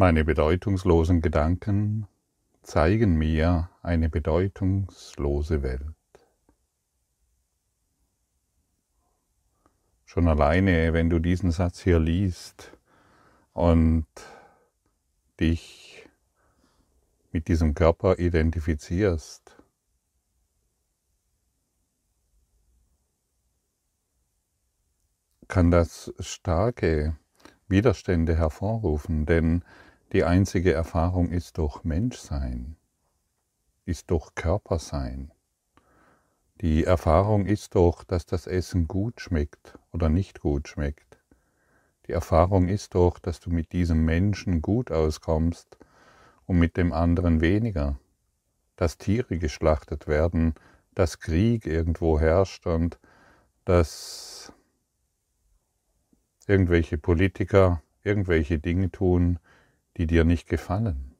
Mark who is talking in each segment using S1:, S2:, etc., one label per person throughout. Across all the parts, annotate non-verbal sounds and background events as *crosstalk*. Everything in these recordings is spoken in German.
S1: Meine bedeutungslosen Gedanken zeigen mir eine bedeutungslose Welt. Schon alleine, wenn du diesen Satz hier liest und dich mit diesem Körper identifizierst, kann das starke Widerstände hervorrufen, denn die einzige Erfahrung ist doch Menschsein, ist doch Körpersein. Die Erfahrung ist doch, dass das Essen gut schmeckt oder nicht gut schmeckt. Die Erfahrung ist doch, dass du mit diesem Menschen gut auskommst und mit dem anderen weniger, dass Tiere geschlachtet werden, dass Krieg irgendwo herrscht und dass irgendwelche Politiker irgendwelche Dinge tun, die dir nicht gefallen.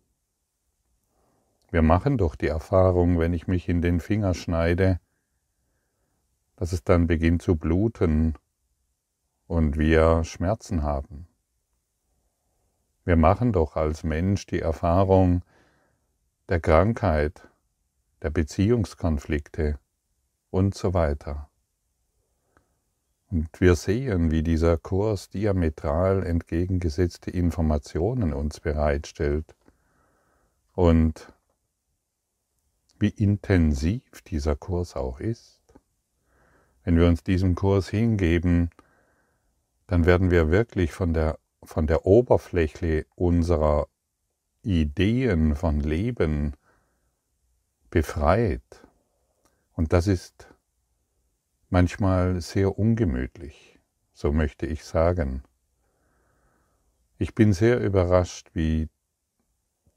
S1: Wir machen doch die Erfahrung, wenn ich mich in den Finger schneide, dass es dann beginnt zu bluten und wir Schmerzen haben. Wir machen doch als Mensch die Erfahrung der Krankheit, der Beziehungskonflikte und so weiter. Und wir sehen, wie dieser Kurs diametral entgegengesetzte Informationen uns bereitstellt und wie intensiv dieser Kurs auch ist. Wenn wir uns diesem Kurs hingeben, dann werden wir wirklich von der, von der Oberfläche unserer Ideen von Leben befreit. Und das ist manchmal sehr ungemütlich, so möchte ich sagen. Ich bin sehr überrascht, wie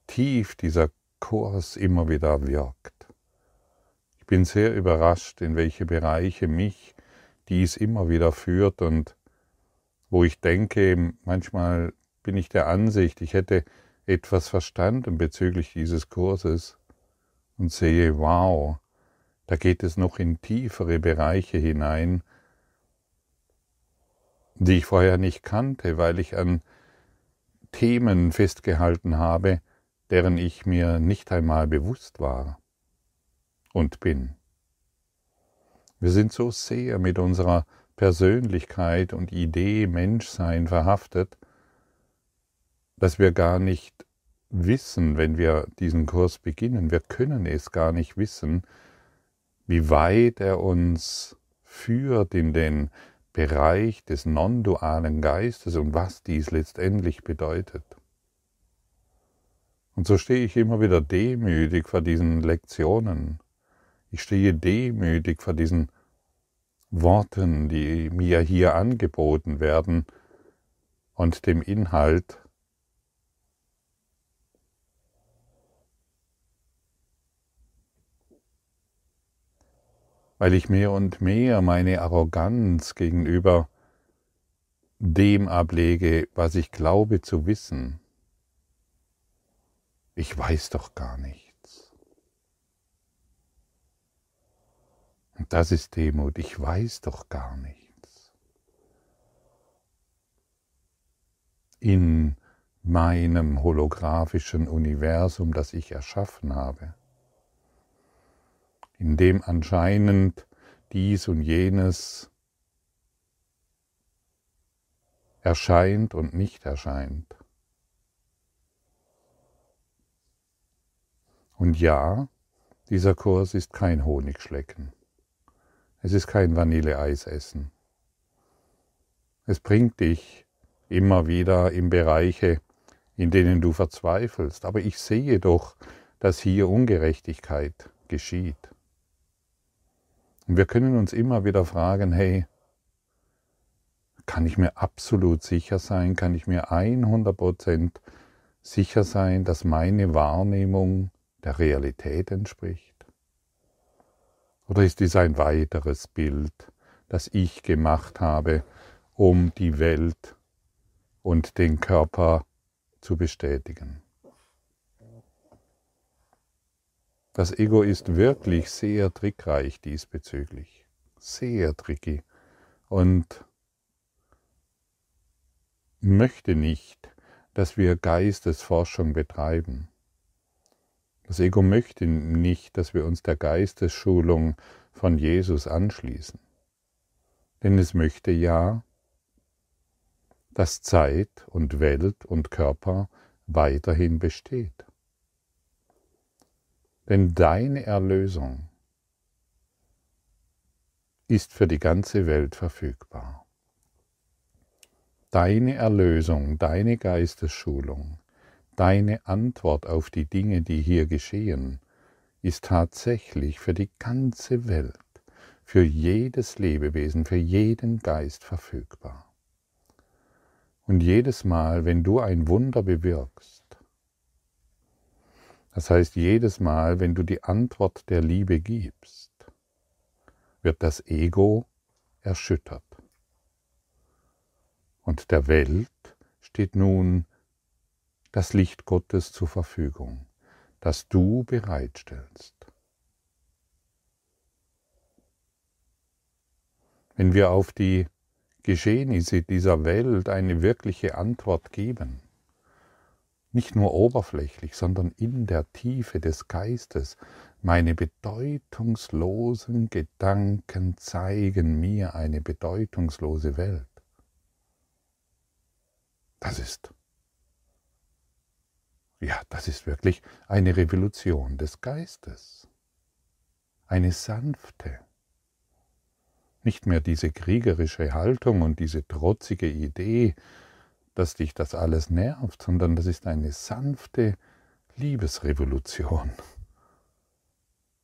S1: tief dieser Kurs immer wieder wirkt. Ich bin sehr überrascht, in welche Bereiche mich dies immer wieder führt und wo ich denke, manchmal bin ich der Ansicht, ich hätte etwas verstanden bezüglich dieses Kurses und sehe, wow, da geht es noch in tiefere Bereiche hinein, die ich vorher nicht kannte, weil ich an Themen festgehalten habe, deren ich mir nicht einmal bewusst war und bin. Wir sind so sehr mit unserer Persönlichkeit und Idee Menschsein verhaftet, dass wir gar nicht wissen, wenn wir diesen Kurs beginnen, wir können es gar nicht wissen, wie weit er uns führt in den Bereich des non-dualen Geistes und was dies letztendlich bedeutet. Und so stehe ich immer wieder demütig vor diesen Lektionen. Ich stehe demütig vor diesen Worten, die mir hier angeboten werden und dem Inhalt, weil ich mehr und mehr meine Arroganz gegenüber dem ablege, was ich glaube zu wissen. Ich weiß doch gar nichts. Und das ist Demut, ich weiß doch gar nichts. In meinem holographischen Universum, das ich erschaffen habe in dem anscheinend dies und jenes erscheint und nicht erscheint. Und ja, dieser Kurs ist kein Honigschlecken. Es ist kein Vanilleeis essen. Es bringt dich immer wieder in Bereiche, in denen du verzweifelst. Aber ich sehe doch, dass hier Ungerechtigkeit geschieht. Und wir können uns immer wieder fragen, hey, kann ich mir absolut sicher sein, kann ich mir 100% sicher sein, dass meine Wahrnehmung der Realität entspricht? Oder ist dies ein weiteres Bild, das ich gemacht habe, um die Welt und den Körper zu bestätigen? Das Ego ist wirklich sehr trickreich diesbezüglich. Sehr tricky. Und möchte nicht, dass wir Geistesforschung betreiben. Das Ego möchte nicht, dass wir uns der Geistesschulung von Jesus anschließen. Denn es möchte ja, dass Zeit und Welt und Körper weiterhin besteht. Denn deine Erlösung ist für die ganze Welt verfügbar. Deine Erlösung, deine Geistesschulung, deine Antwort auf die Dinge, die hier geschehen, ist tatsächlich für die ganze Welt, für jedes Lebewesen, für jeden Geist verfügbar. Und jedes Mal, wenn du ein Wunder bewirkst, das heißt jedes Mal, wenn du die Antwort der Liebe gibst, wird das Ego erschüttert. Und der Welt steht nun das Licht Gottes zur Verfügung, das du bereitstellst. Wenn wir auf die Geschehnisse dieser Welt eine wirkliche Antwort geben, nicht nur oberflächlich, sondern in der Tiefe des Geistes, meine bedeutungslosen Gedanken zeigen mir eine bedeutungslose Welt. Das ist ja, das ist wirklich eine Revolution des Geistes. Eine sanfte. Nicht mehr diese kriegerische Haltung und diese trotzige Idee, dass dich das alles nervt, sondern das ist eine sanfte Liebesrevolution.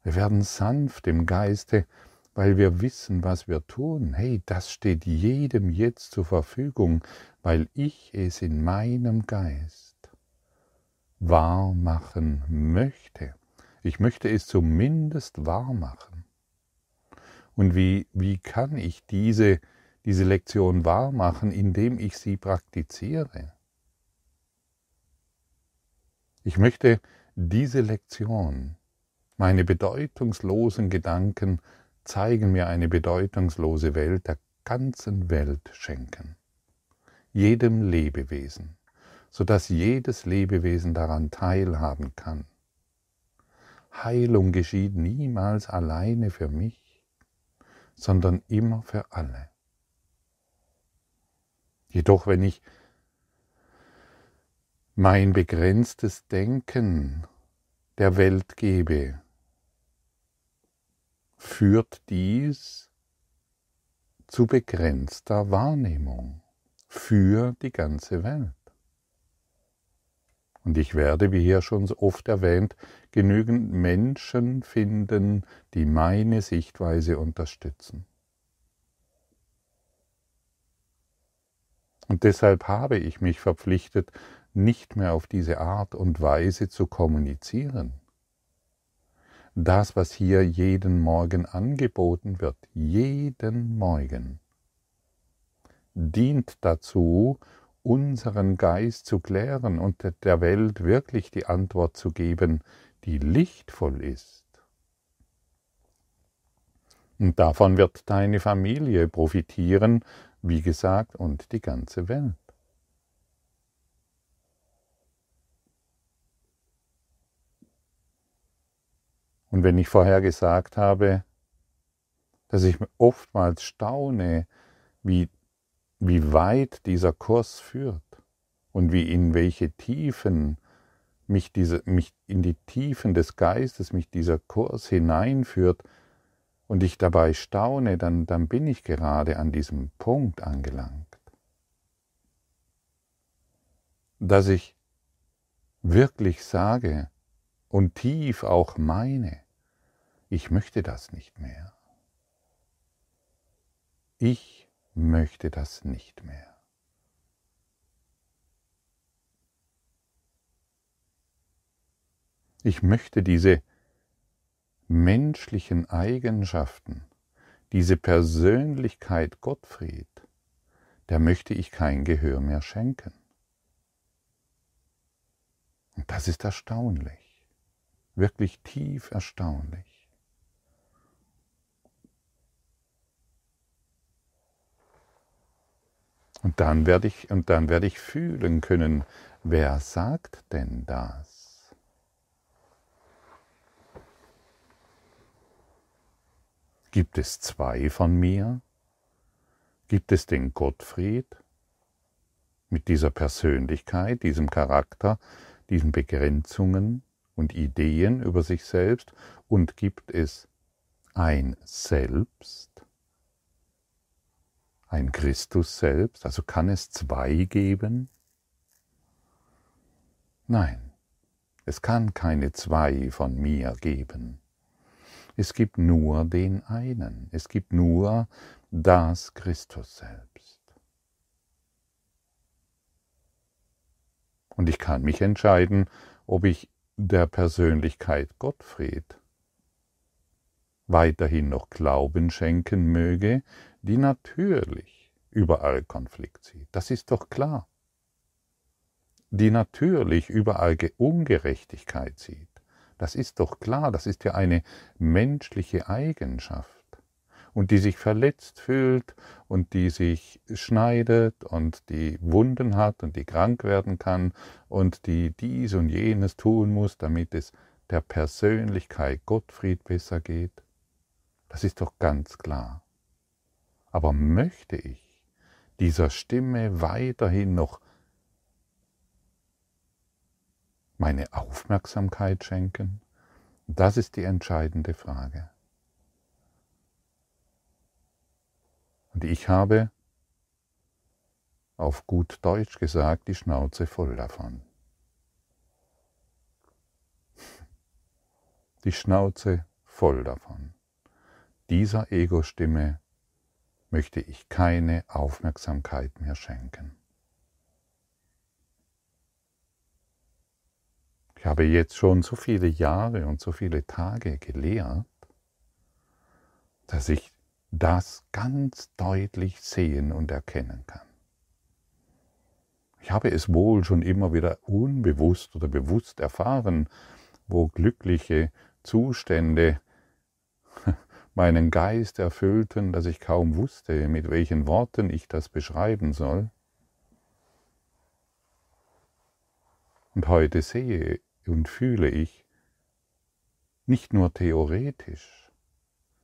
S1: Wir werden sanft im Geiste, weil wir wissen, was wir tun. Hey, das steht jedem jetzt zur Verfügung, weil ich es in meinem Geist wahr machen möchte. Ich möchte es zumindest wahr machen. Und wie, wie kann ich diese, diese Lektion wahr machen, indem ich sie praktiziere? Ich möchte diese Lektion, meine bedeutungslosen Gedanken zeigen mir eine bedeutungslose Welt der ganzen Welt schenken, jedem Lebewesen sodass jedes Lebewesen daran teilhaben kann. Heilung geschieht niemals alleine für mich, sondern immer für alle. Jedoch wenn ich mein begrenztes Denken der Welt gebe, führt dies zu begrenzter Wahrnehmung für die ganze Welt. Und ich werde, wie hier schon so oft erwähnt, genügend Menschen finden, die meine Sichtweise unterstützen. Und deshalb habe ich mich verpflichtet, nicht mehr auf diese Art und Weise zu kommunizieren. Das, was hier jeden Morgen angeboten wird, jeden Morgen, dient dazu, unseren Geist zu klären und der Welt wirklich die Antwort zu geben, die lichtvoll ist. Und davon wird deine Familie profitieren, wie gesagt, und die ganze Welt. Und wenn ich vorher gesagt habe, dass ich oftmals staune, wie wie weit dieser Kurs führt und wie in welche Tiefen mich, diese, mich in die Tiefen des Geistes mich dieser Kurs hineinführt und ich dabei staune, dann, dann bin ich gerade an diesem Punkt angelangt, dass ich wirklich sage und tief auch meine, ich möchte das nicht mehr. Ich möchte das nicht mehr. Ich möchte diese menschlichen Eigenschaften, diese Persönlichkeit Gottfried, der möchte ich kein Gehör mehr schenken. Und das ist erstaunlich, wirklich tief erstaunlich. Und dann werde ich, und dann werde ich fühlen können, wer sagt denn das? Gibt es zwei von mir? Gibt es den Gottfried mit dieser Persönlichkeit, diesem Charakter, diesen Begrenzungen und Ideen über sich selbst und gibt es ein Selbst, ein Christus selbst, also kann es zwei geben? Nein, es kann keine zwei von mir geben. Es gibt nur den einen, es gibt nur das Christus selbst. Und ich kann mich entscheiden, ob ich der Persönlichkeit Gottfried weiterhin noch Glauben schenken möge, die natürlich überall Konflikt sieht. Das ist doch klar. Die natürlich überall Ungerechtigkeit sieht. Das ist doch klar, das ist ja eine menschliche Eigenschaft. Und die sich verletzt fühlt und die sich schneidet und die Wunden hat und die krank werden kann und die dies und jenes tun muss, damit es der Persönlichkeit Gottfried besser geht. Das ist doch ganz klar. Aber möchte ich dieser Stimme weiterhin noch meine Aufmerksamkeit schenken? Das ist die entscheidende Frage. Und ich habe auf gut Deutsch gesagt die Schnauze voll davon. *laughs* Die Schnauze voll davon. Dieser Ego-Stimme möchte ich keine Aufmerksamkeit mehr schenken. Ich habe jetzt schon so viele Jahre und so viele Tage gelehrt, dass ich das ganz deutlich sehen und erkennen kann. Ich habe es wohl schon immer wieder unbewusst oder bewusst erfahren, wo glückliche Zustände *laughs* meinen Geist erfüllten, dass ich kaum wusste, mit welchen Worten ich das beschreiben soll. Und heute sehe und fühle ich, nicht nur theoretisch,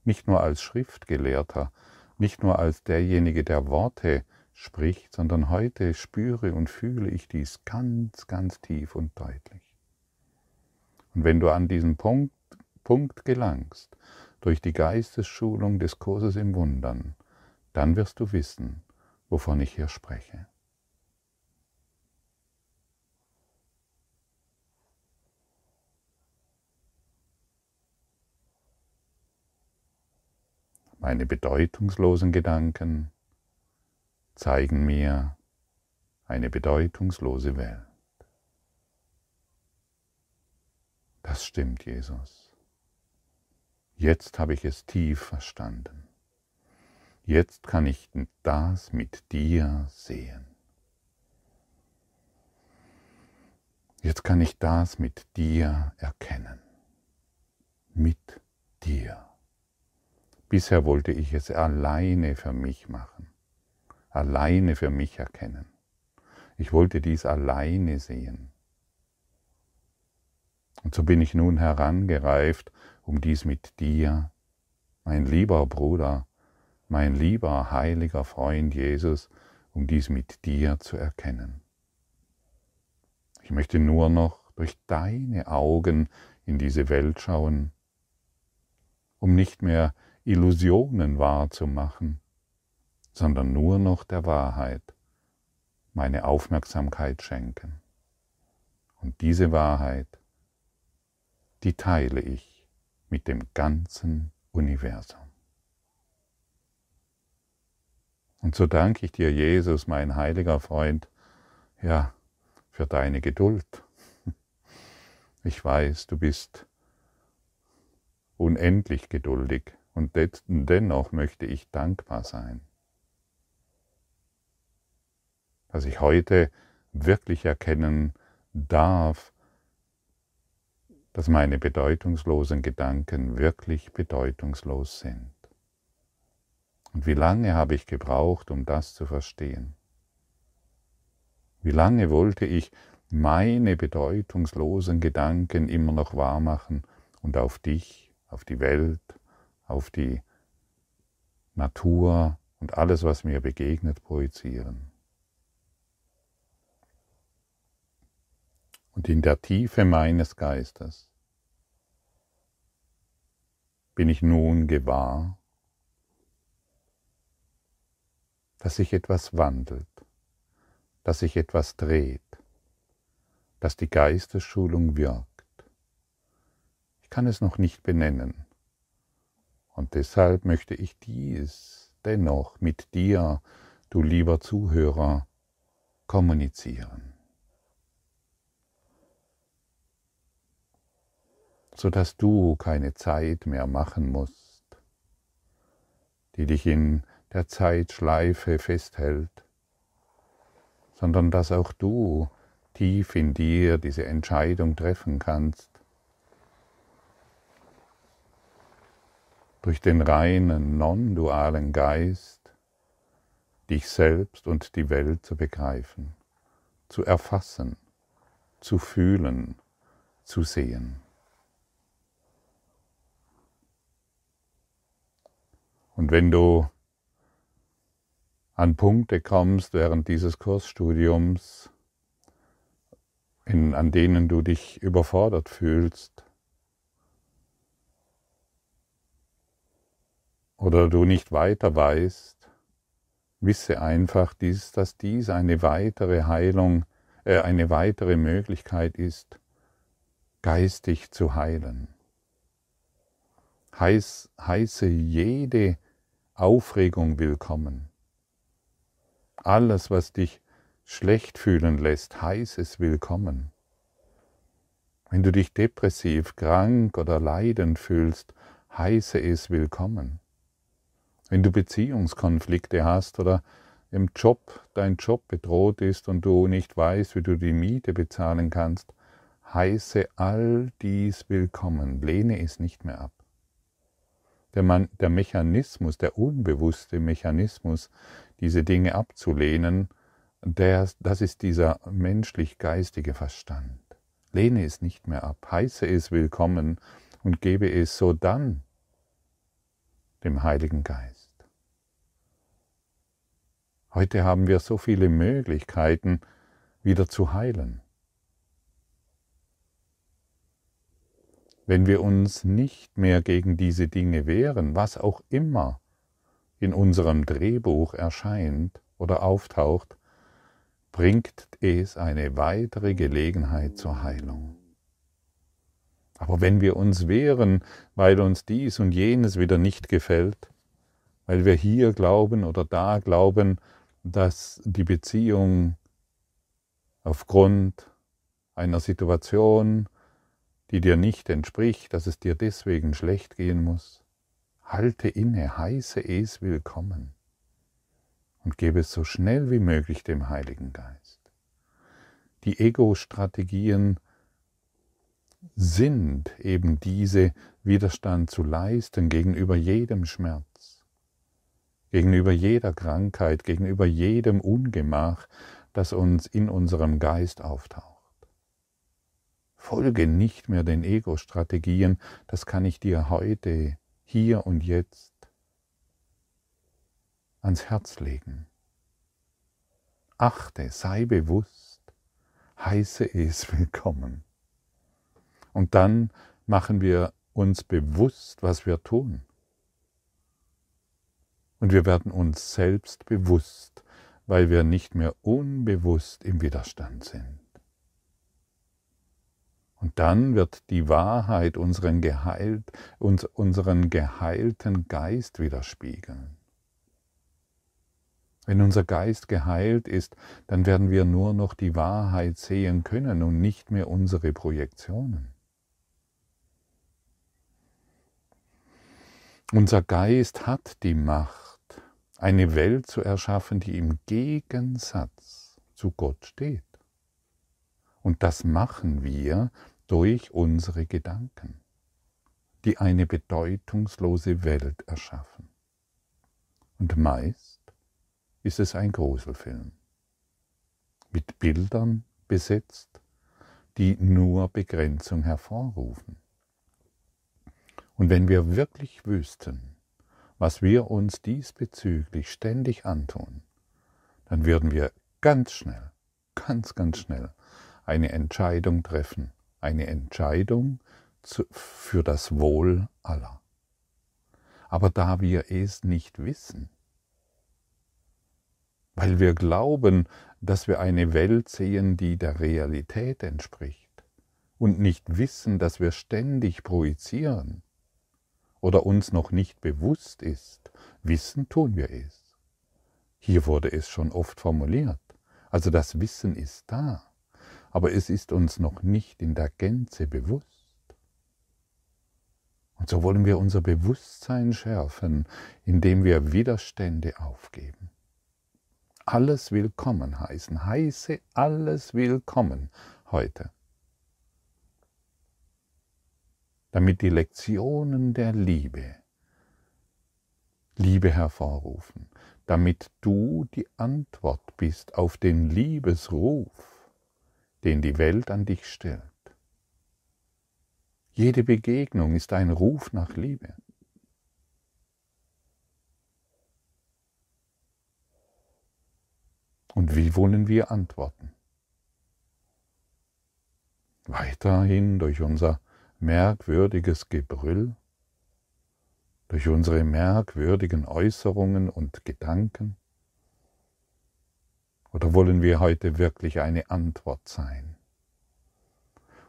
S1: nicht nur als Schriftgelehrter, nicht nur als derjenige, der Worte spricht, sondern heute spüre und fühle ich dies ganz, ganz tief und deutlich. Und wenn du an diesen Punkt, Punkt gelangst, durch die Geistesschulung des Kurses im Wundern, dann wirst du wissen, wovon ich hier spreche. Meine bedeutungslosen Gedanken zeigen mir eine bedeutungslose Welt. Das stimmt, Jesus. Jetzt habe ich es tief verstanden. Jetzt kann ich das mit dir sehen. Jetzt kann ich das mit dir erkennen. Mit dir. Bisher wollte ich es alleine für mich machen, alleine für mich erkennen. Ich wollte dies alleine sehen. Und so bin ich nun herangereift um dies mit dir, mein lieber Bruder, mein lieber heiliger Freund Jesus, um dies mit dir zu erkennen. Ich möchte nur noch durch deine Augen in diese Welt schauen, um nicht mehr Illusionen wahrzumachen, sondern nur noch der Wahrheit meine Aufmerksamkeit schenken. Und diese Wahrheit, die teile ich mit dem ganzen Universum. Und so danke ich dir, Jesus, mein heiliger Freund, ja, für deine Geduld. Ich weiß, du bist unendlich geduldig und dennoch möchte ich dankbar sein, dass ich heute wirklich erkennen darf, dass meine bedeutungslosen Gedanken wirklich bedeutungslos sind. Und wie lange habe ich gebraucht, um das zu verstehen? Wie lange wollte ich meine bedeutungslosen Gedanken immer noch wahr machen und auf dich, auf die Welt, auf die Natur und alles, was mir begegnet, projizieren. Und in der Tiefe meines Geistes bin ich nun gewahr, dass sich etwas wandelt, dass sich etwas dreht, dass die Geistesschulung wirkt. Ich kann es noch nicht benennen. Und deshalb möchte ich dies dennoch mit dir, du lieber Zuhörer, kommunizieren. sodass du keine Zeit mehr machen musst, die dich in der Zeitschleife festhält, sondern dass auch du tief in dir diese Entscheidung treffen kannst, durch den reinen, non-dualen Geist dich selbst und die Welt zu begreifen, zu erfassen, zu fühlen, zu sehen. Und wenn du an Punkte kommst während dieses Kursstudiums, in, an denen du dich überfordert fühlst oder du nicht weiter weißt, wisse einfach, dies, dass dies eine weitere Heilung, äh, eine weitere Möglichkeit ist, geistig zu heilen. Heiß, heiße jede Aufregung willkommen. Alles, was dich schlecht fühlen lässt, heiß es willkommen. Wenn du dich depressiv, krank oder leidend fühlst, heiße es willkommen. Wenn du Beziehungskonflikte hast oder im Job dein Job bedroht ist und du nicht weißt, wie du die Miete bezahlen kannst, heiße all dies willkommen, lehne es nicht mehr ab. Der, Man, der Mechanismus, der unbewusste Mechanismus, diese Dinge abzulehnen, der, das ist dieser menschlich-geistige Verstand. Lehne es nicht mehr ab, heiße es willkommen und gebe es so dann dem Heiligen Geist. Heute haben wir so viele Möglichkeiten, wieder zu heilen. wenn wir uns nicht mehr gegen diese Dinge wehren, was auch immer in unserem Drehbuch erscheint oder auftaucht, bringt es eine weitere Gelegenheit zur Heilung. Aber wenn wir uns wehren, weil uns dies und jenes wieder nicht gefällt, weil wir hier glauben oder da glauben, dass die Beziehung aufgrund einer Situation die dir nicht entspricht, dass es dir deswegen schlecht gehen muss, halte inne, heiße es willkommen und gebe es so schnell wie möglich dem Heiligen Geist. Die Ego-Strategien sind eben diese Widerstand zu leisten gegenüber jedem Schmerz, gegenüber jeder Krankheit, gegenüber jedem Ungemach, das uns in unserem Geist auftaucht. Folge nicht mehr den Ego-Strategien, das kann ich dir heute, hier und jetzt ans Herz legen. Achte, sei bewusst, heiße es willkommen. Und dann machen wir uns bewusst, was wir tun. Und wir werden uns selbst bewusst, weil wir nicht mehr unbewusst im Widerstand sind. Und dann wird die Wahrheit unseren, geheilt, uns, unseren geheilten Geist widerspiegeln. Wenn unser Geist geheilt ist, dann werden wir nur noch die Wahrheit sehen können und nicht mehr unsere Projektionen. Unser Geist hat die Macht, eine Welt zu erschaffen, die im Gegensatz zu Gott steht. Und das machen wir, durch unsere Gedanken, die eine bedeutungslose Welt erschaffen. Und meist ist es ein Gruselfilm, mit Bildern besetzt, die nur Begrenzung hervorrufen. Und wenn wir wirklich wüssten, was wir uns diesbezüglich ständig antun, dann würden wir ganz schnell, ganz, ganz schnell eine Entscheidung treffen, eine Entscheidung für das Wohl aller. Aber da wir es nicht wissen, weil wir glauben, dass wir eine Welt sehen, die der Realität entspricht und nicht wissen, dass wir ständig projizieren oder uns noch nicht bewusst ist, wissen tun wir es. Hier wurde es schon oft formuliert. Also das Wissen ist da, aber es ist uns noch nicht in der Gänze bewusst. Und so wollen wir unser Bewusstsein schärfen, indem wir Widerstände aufgeben alles willkommen heißen. Heiße alles willkommen heute. Damit die Lektionen der Liebe Liebe hervorrufen, damit du die Antwort bist auf den Liebesruf, den die Welt an dich stellt. Jede Begegnung ist ein Ruf nach Liebe. Und wie wollen wir antworten? Weiterhin durch unser merkwürdiges Gebrüll, durch unsere merkwürdigen Äußerungen und Gedanken? Oder wollen wir heute wirklich eine Antwort sein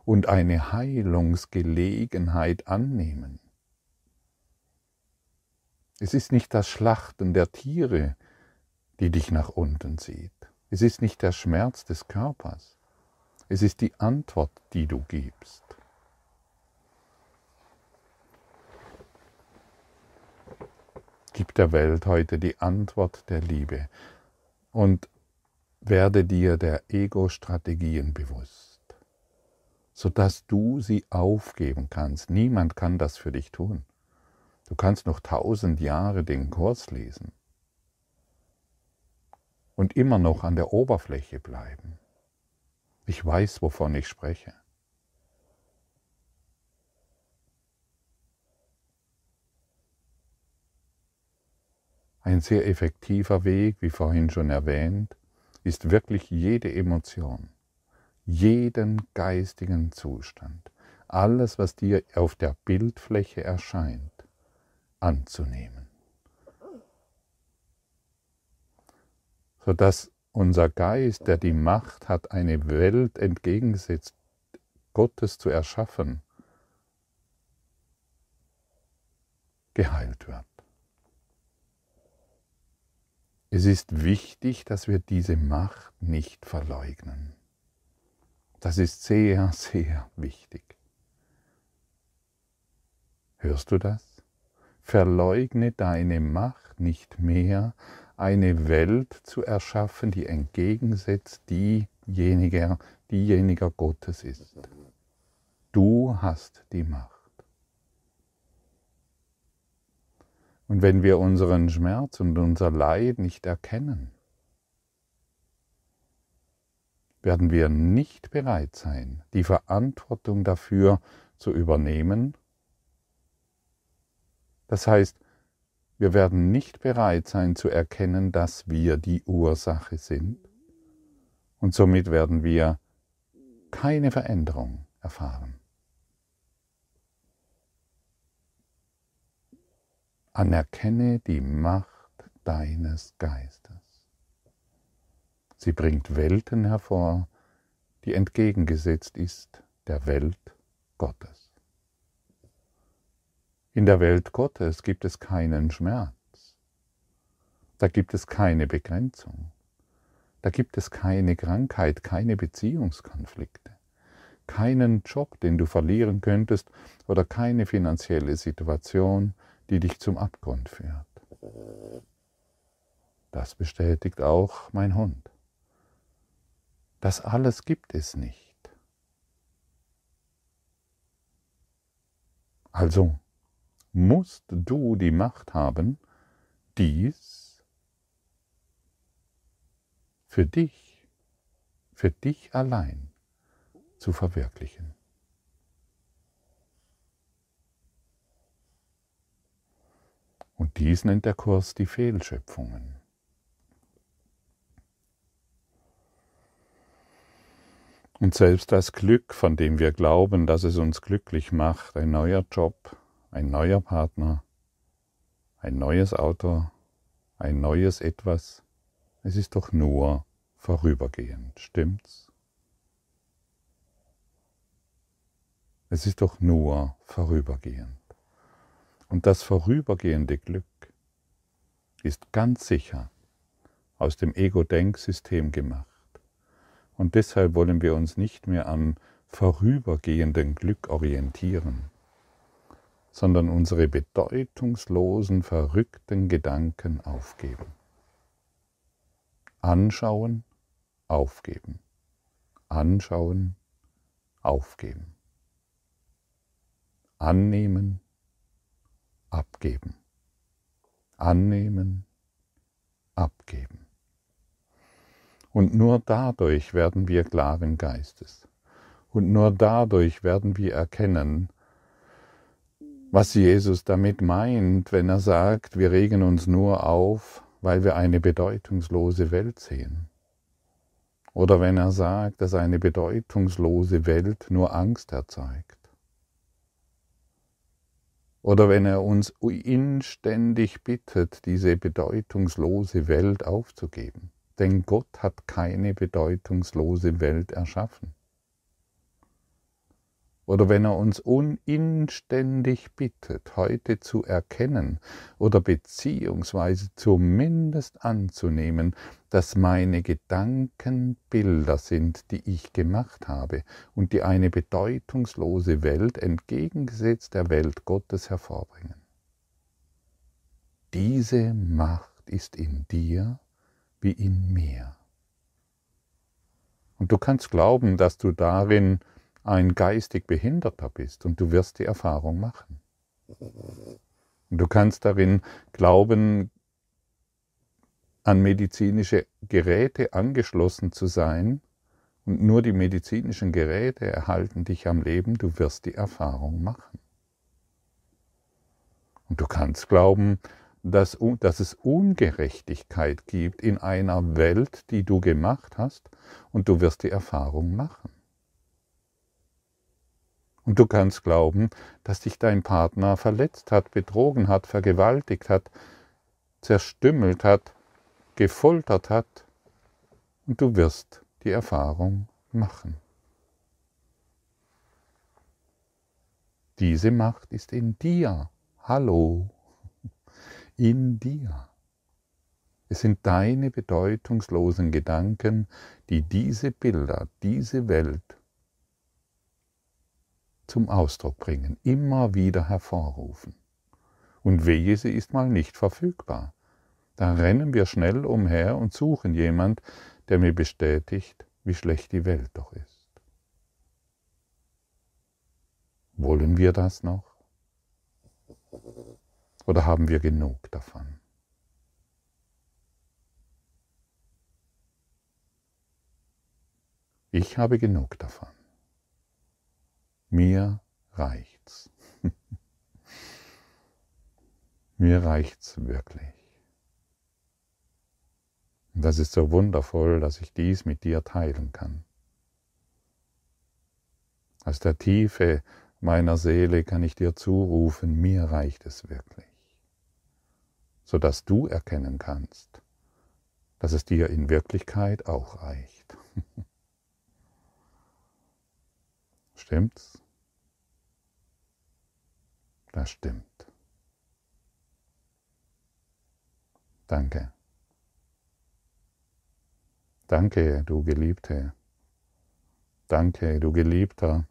S1: und eine Heilungsgelegenheit annehmen? Es ist nicht das Schlachten der Tiere, die dich nach unten zieht. Es ist nicht der Schmerz des Körpers, es ist die Antwort, die du gibst. Gib der Welt heute die Antwort der Liebe und werde dir der Ego-Strategien bewusst, sodass du sie aufgeben kannst. Niemand kann das für dich tun. Du kannst noch tausend Jahre den Kurs lesen und immer noch an der Oberfläche bleiben. Ich weiß, wovon ich spreche. Ein sehr effektiver Weg, wie vorhin schon erwähnt, ist wirklich jede Emotion, jeden geistigen Zustand, alles, was dir auf der Bildfläche erscheint, anzunehmen. sodass unser Geist, der die Macht hat, eine Welt entgegengesetzt Gottes zu erschaffen, geheilt wird. Es ist wichtig, dass wir diese Macht nicht verleugnen. Das ist sehr, sehr wichtig. Hörst du das? Verleugne deine Macht nicht mehr, eine Welt zu erschaffen, die entgegensetzt diejeniger, diejeniger Gottes ist. Du hast die Macht. Und wenn wir unseren Schmerz und unser Leid nicht erkennen, werden wir nicht bereit sein, die Verantwortung dafür zu übernehmen. Das heißt, wir werden nicht bereit sein zu erkennen, dass wir die Ursache sind. Und somit werden wir keine Veränderung erfahren. Anerkenne die Macht deines Geistes. Sie bringt Welten hervor, die entgegengesetzt ist der Welt Gottes. In der Welt Gottes gibt es keinen Schmerz. Da gibt es keine Begrenzung. Da gibt es keine Krankheit, keine Beziehungskonflikte, keinen Job, den du verlieren könntest oder keine finanzielle Situation, die dich zum Abgrund führt. Das bestätigt auch mein Hund. Das alles gibt es nicht. Also, musst du die Macht haben, dies für dich, für dich allein zu verwirklichen. Und dies nennt der Kurs die Fehlschöpfungen. Und selbst das Glück, von dem wir glauben, dass es uns glücklich macht, ein neuer Job, ein neuer Partner, ein neues Auto, ein neues etwas, es ist doch nur vorübergehend, stimmt's? Es ist doch nur vorübergehend. Und das vorübergehende Glück ist ganz sicher aus dem Ego-Denksystem gemacht. Und deshalb wollen wir uns nicht mehr am vorübergehenden Glück orientieren, sondern unsere bedeutungslosen, verrückten Gedanken aufgeben. Anschauen, aufgeben. Anschauen, aufgeben. Annehmen, abgeben. Annehmen, abgeben. Und nur dadurch werden wir klaren Geistes. Und nur dadurch werden wir erkennen, was Jesus damit meint, wenn er sagt, wir regen uns nur auf, weil wir eine bedeutungslose Welt sehen. Oder wenn er sagt, dass eine bedeutungslose Welt nur Angst erzeugt. Oder wenn er uns inständig bittet, diese bedeutungslose Welt aufzugeben. Denn Gott hat keine bedeutungslose Welt erschaffen. Oder wenn er uns uninständig bittet, heute zu erkennen oder beziehungsweise zumindest anzunehmen, dass meine Gedanken Bilder sind, die ich gemacht habe und die eine bedeutungslose Welt entgegengesetzt der Welt Gottes hervorbringen. Diese Macht ist in dir wie in mir. Und du kannst glauben, dass du darin ein geistig Behinderter bist und du wirst die Erfahrung machen. Und du kannst darin glauben, an medizinische Geräte angeschlossen zu sein und nur die medizinischen Geräte erhalten dich am Leben, du wirst die Erfahrung machen. Und du kannst glauben, dass, dass es Ungerechtigkeit gibt in einer Welt, die du gemacht hast, und du wirst die Erfahrung machen. Und du kannst glauben, dass dich dein Partner verletzt hat, betrogen hat, vergewaltigt hat, zerstümmelt hat, gefoltert hat, und du wirst die Erfahrung machen. Diese Macht ist in dir. Hallo in dir. Es sind deine bedeutungslosen Gedanken, die diese Bilder, diese Welt zum Ausdruck bringen, immer wieder hervorrufen. Und wehe, sie ist mal nicht verfügbar. Da rennen wir schnell umher und suchen jemand, der mir bestätigt, wie schlecht die Welt doch ist. Wollen wir das noch? Oder haben wir genug davon? Ich habe genug davon. Mir reicht's. *laughs* Mir reicht's wirklich. Das ist so wundervoll, dass ich dies mit dir teilen kann. Aus der Tiefe meiner Seele kann ich dir zurufen, mir reicht es wirklich sodass du erkennen kannst, dass es dir in Wirklichkeit auch reicht. *laughs* Stimmt's? Das stimmt. Danke. Danke, du Geliebte. Danke, du Geliebter,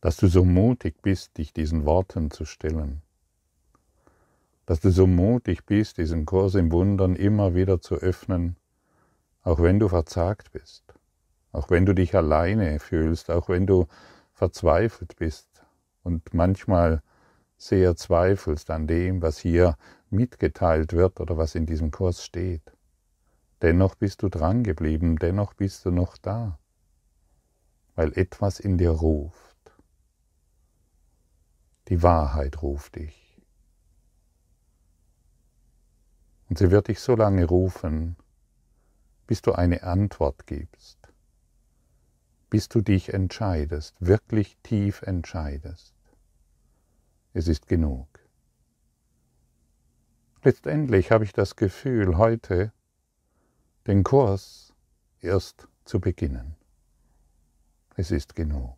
S1: dass du so mutig bist, dich diesen Worten zu stellen dass du so mutig bist, diesen Kurs im Wundern immer wieder zu öffnen, auch wenn du verzagt bist, auch wenn du dich alleine fühlst, auch wenn du verzweifelt bist und manchmal sehr zweifelst an dem, was hier mitgeteilt wird oder was in diesem Kurs steht. Dennoch bist du dran geblieben, dennoch bist du noch da. weil etwas in dir ruft. Die Wahrheit ruft dich. Und sie wird dich so lange rufen, bis du eine Antwort gibst, bis du dich entscheidest, wirklich tief entscheidest. Es ist genug. Letztendlich habe ich das Gefühl, heute den Kurs erst zu beginnen. Es ist genug.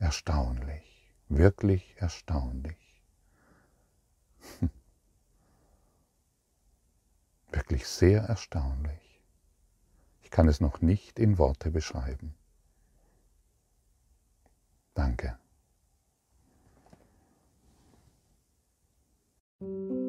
S1: Erstaunlich, wirklich erstaunlich. *laughs* Wirklich sehr erstaunlich. Ich kann es noch nicht in Worte beschreiben. Danke. thank you